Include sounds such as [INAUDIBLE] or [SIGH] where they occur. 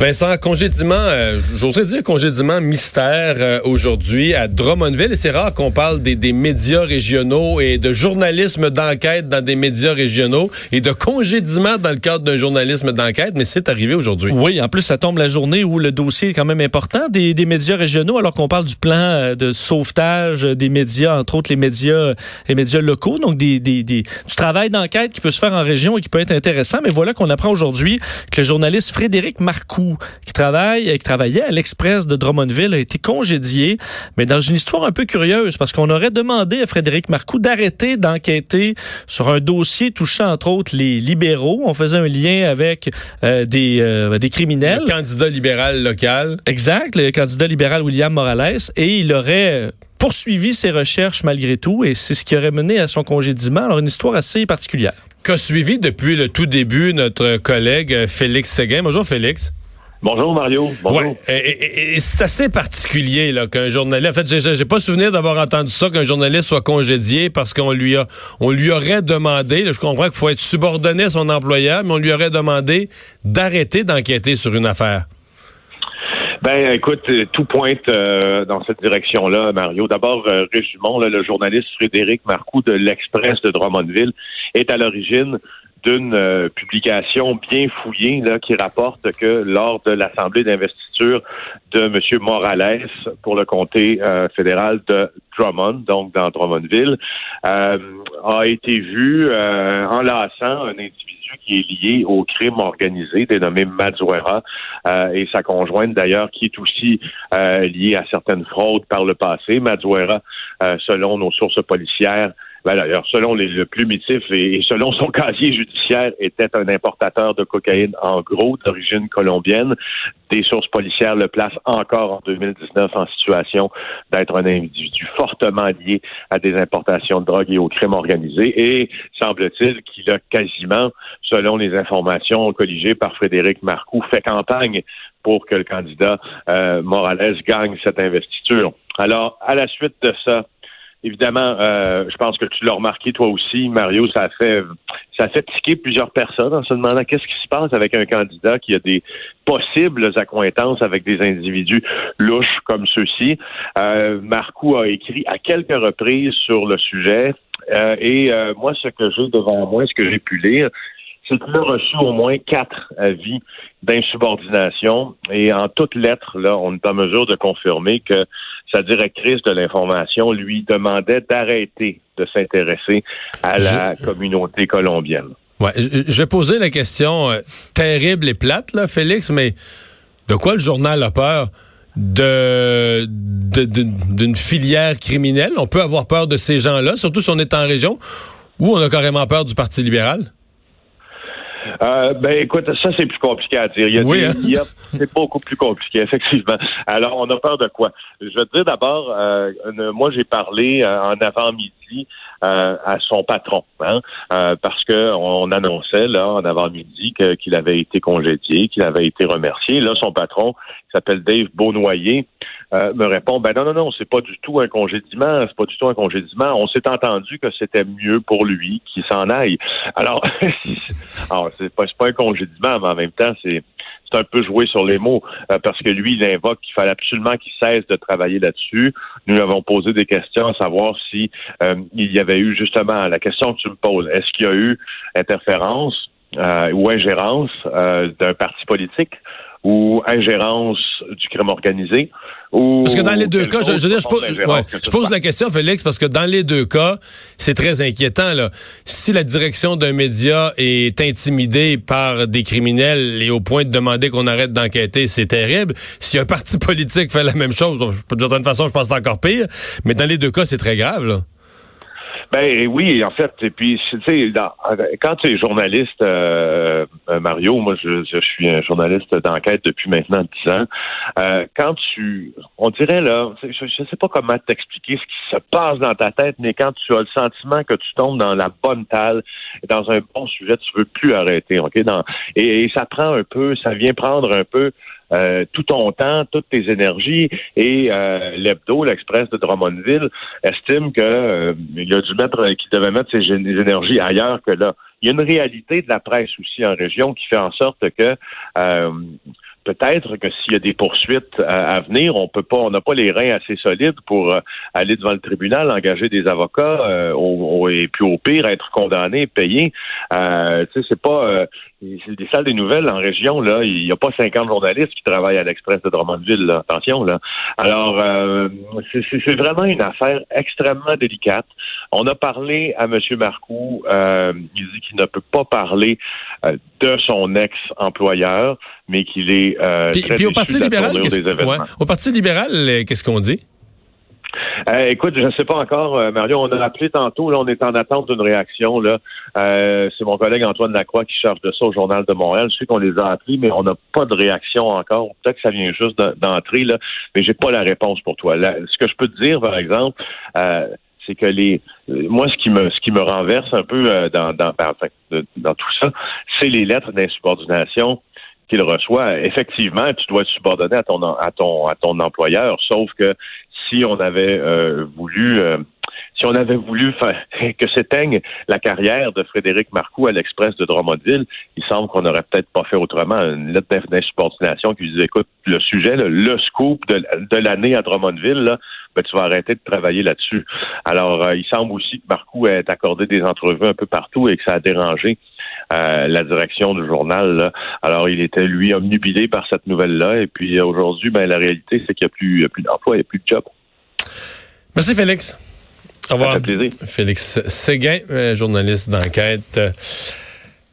Vincent, congédiement, euh, j'oserais dire congédiement mystère euh, aujourd'hui à Drummondville. Et c'est rare qu'on parle des, des, médias régionaux et de journalisme d'enquête dans des médias régionaux et de congédiement dans le cadre d'un journalisme d'enquête, mais c'est arrivé aujourd'hui. Oui, en plus, ça tombe la journée où le dossier est quand même important des, des médias régionaux, alors qu'on parle du plan euh, de sauvetage des médias, entre autres les médias, les médias locaux, donc des, des, des du travail d'enquête qui peut se faire en région et qui peut être intéressant. Mais voilà qu'on apprend aujourd'hui que le journaliste Frédéric Marcoux qui travaille, qui travaillait à l'Express de Drummondville, a été congédié, mais dans une histoire un peu curieuse, parce qu'on aurait demandé à Frédéric Marcoux d'arrêter d'enquêter sur un dossier touchant entre autres les libéraux. On faisait un lien avec euh, des, euh, des criminels. Le candidat libéral local. Exact, le candidat libéral William Morales, et il aurait poursuivi ses recherches malgré tout, et c'est ce qui aurait mené à son congédiement. Alors, une histoire assez particulière. Qu'a suivi depuis le tout début notre collègue Félix Séguin. Bonjour, Félix. Bonjour Mario. Bonjour. Ouais. Et, et, c'est assez particulier là qu'un journaliste. En fait, j'ai pas souvenir d'avoir entendu ça qu'un journaliste soit congédié parce qu'on lui a, on lui aurait demandé. Là, je comprends qu'il faut être subordonné à son employeur, mais on lui aurait demandé d'arrêter d'enquêter sur une affaire. Ben, écoute, tout pointe euh, dans cette direction-là, Mario. D'abord, euh, résumons, là, le journaliste Frédéric Marcoux de l'Express de Drummondville est à l'origine d'une euh, publication bien fouillée là, qui rapporte que lors de l'Assemblée d'investiture de M. Morales pour le comté euh, fédéral de Drummond, donc dans Drummondville, euh, a été vu enlaçant un individu qui est lié au crime organisé, dénommé Mazuera, et sa conjointe d'ailleurs, qui est aussi liée à certaines fraudes par le passé. Mazuera, selon nos sources policières, ben, d'ailleurs, selon les, le plumitif et, selon son [LAUGHS] casier judiciaire, était un importateur de cocaïne en gros d'origine colombienne. Des sources policières le placent encore en 2019 en situation d'être un individu fortement lié à des importations de drogue et au crime organisé. Et semble-t-il qu'il a quasiment, selon les informations colligées par Frédéric Marcoux, fait campagne pour que le candidat euh, Morales gagne cette investiture. Alors, à la suite de ça, évidemment, euh, je pense que tu l'as remarqué toi aussi, Mario, ça a fait ça a fait tiquer plusieurs personnes en se demandant qu'est-ce qui se passe avec un candidat qui a des possibles accointances avec des individus louches comme ceux-ci. Euh, a écrit à quelques reprises sur le sujet. Euh, et euh, moi, ce que j'ai devant moi, ce que j'ai pu lire, c'est qu'il a reçu au moins quatre avis d'insubordination et en toutes lettres, là, on est en mesure de confirmer que sa directrice de l'information lui demandait d'arrêter de s'intéresser à la communauté colombienne. Ouais, je vais poser la question euh, terrible et plate, là, Félix, mais de quoi le journal a peur? De, d'une filière criminelle? On peut avoir peur de ces gens-là, surtout si on est en région, ou on a carrément peur du Parti libéral? Euh, ben écoute, ça c'est plus compliqué à dire. Il y a oui, hein? c'est beaucoup plus compliqué, effectivement. Alors, on a peur de quoi? Je vais te dire d'abord, euh, moi j'ai parlé euh, en avant-midi euh, à son patron, hein, parce que on annonçait là en avant-midi qu'il avait été congédié, qu'il avait été remercié. Là, son patron, qui s'appelle Dave Beaunoyer, me répond ben non non non c'est pas du tout un congédiement c'est pas du tout un congédiement on s'est entendu que c'était mieux pour lui qu'il s'en aille alors [LAUGHS] alors c'est pas pas un congédiement mais en même temps c'est c'est un peu joué sur les mots euh, parce que lui, il invoque qu'il fallait absolument qu'il cesse de travailler là-dessus. Nous avons posé des questions à savoir si euh, il y avait eu justement la question que tu me poses. Est-ce qu'il y a eu interférence euh, ou ingérence d'un parti politique? Ou ingérence du crime organisé. Ou parce que dans les deux cas, je, je, je, pose, ouais, je pose la question, Félix, parce que dans les deux cas, c'est très inquiétant. Là. Si la direction d'un média est intimidée par des criminels et au point de demander qu'on arrête d'enquêter, c'est terrible. Si un parti [LAUGHS] politique fait la même chose, d'une certaine façon, je pense que c'est encore pire. Mais dans les deux cas, c'est très grave. Là. Ben oui, en fait, et puis tu sais, quand tu es journaliste, euh, Mario, moi je, suis un journaliste d'enquête depuis maintenant dix ans. Euh, quand tu, on dirait là, je, sais pas comment t'expliquer ce qui se passe dans ta tête, mais quand tu as le sentiment que tu tombes dans la bonne talle, dans un bon sujet, tu veux plus arrêter, ok? Et, ça prend un peu, ça vient prendre un peu euh, tout ton temps, toutes tes énergies. Et euh, l'hebdo, l'Express de Drummondville, estime que euh, il a dû mettre, qu'il devait mettre ses énergies ailleurs que là. Il y a une réalité de la presse aussi en région qui fait en sorte que peut-être que s'il y a des poursuites à, venir, on peut pas, on n'a pas les reins assez solides pour euh, aller devant le tribunal, engager des avocats euh, et puis au pire être condamné, payé. Euh, tu sais, c'est pas euh, des salles des nouvelles en région là, il n'y a pas 50 journalistes qui travaillent à l'Express de Drummondville. Là. Attention là. Alors c'est vraiment une affaire extrêmement délicate. On a parlé à M. Marcoux. il dit qu'il ne peut pas parler de son ex-employeur, mais qu'il est euh, puis, au Parti libéral, au Parti libéral, qu'est-ce qu'on dit? Euh, écoute, je ne sais pas encore, euh, Mario. On a appelé tantôt. Là, on est en attente d'une réaction. Là, c'est mon collègue Antoine Lacroix qui charge de ça au Journal de Montréal. Je sais qu'on les a appelés, mais on n'a pas de réaction encore. Peut-être que ça vient juste d'entrer là, mais j'ai pas la réponse pour toi. ce que je peux te dire, par exemple, c'est que les moi ce qui me ce qui me renverse un peu dans dans, ben, dans tout ça, c'est les lettres d'insubordination qu'il reçoit, effectivement, tu dois te subordonner à ton à ton à ton employeur. Sauf que si on avait euh, voulu euh, si on avait voulu faire, [LAUGHS] que s'éteigne la carrière de Frédéric Marcoux à l'Express de Drummondville, il semble qu'on n'aurait peut-être pas fait autrement. Une lettre d'insubordination qui disait, écoute, le sujet, le scoop de, de l'année à Drummondville, là, ben, tu vas arrêter de travailler là-dessus. Alors, euh, il semble aussi que Marcoux ait accordé des entrevues un peu partout et que ça a dérangé euh, la direction du journal. Alors, il était, lui, omnubilé par cette nouvelle-là. Et puis, aujourd'hui, ben, la réalité, c'est qu'il n'y a plus, plus d'emploi, il n'y a plus de job. Merci, Félix. Au revoir. Félix Séguin, euh, journaliste d'enquête.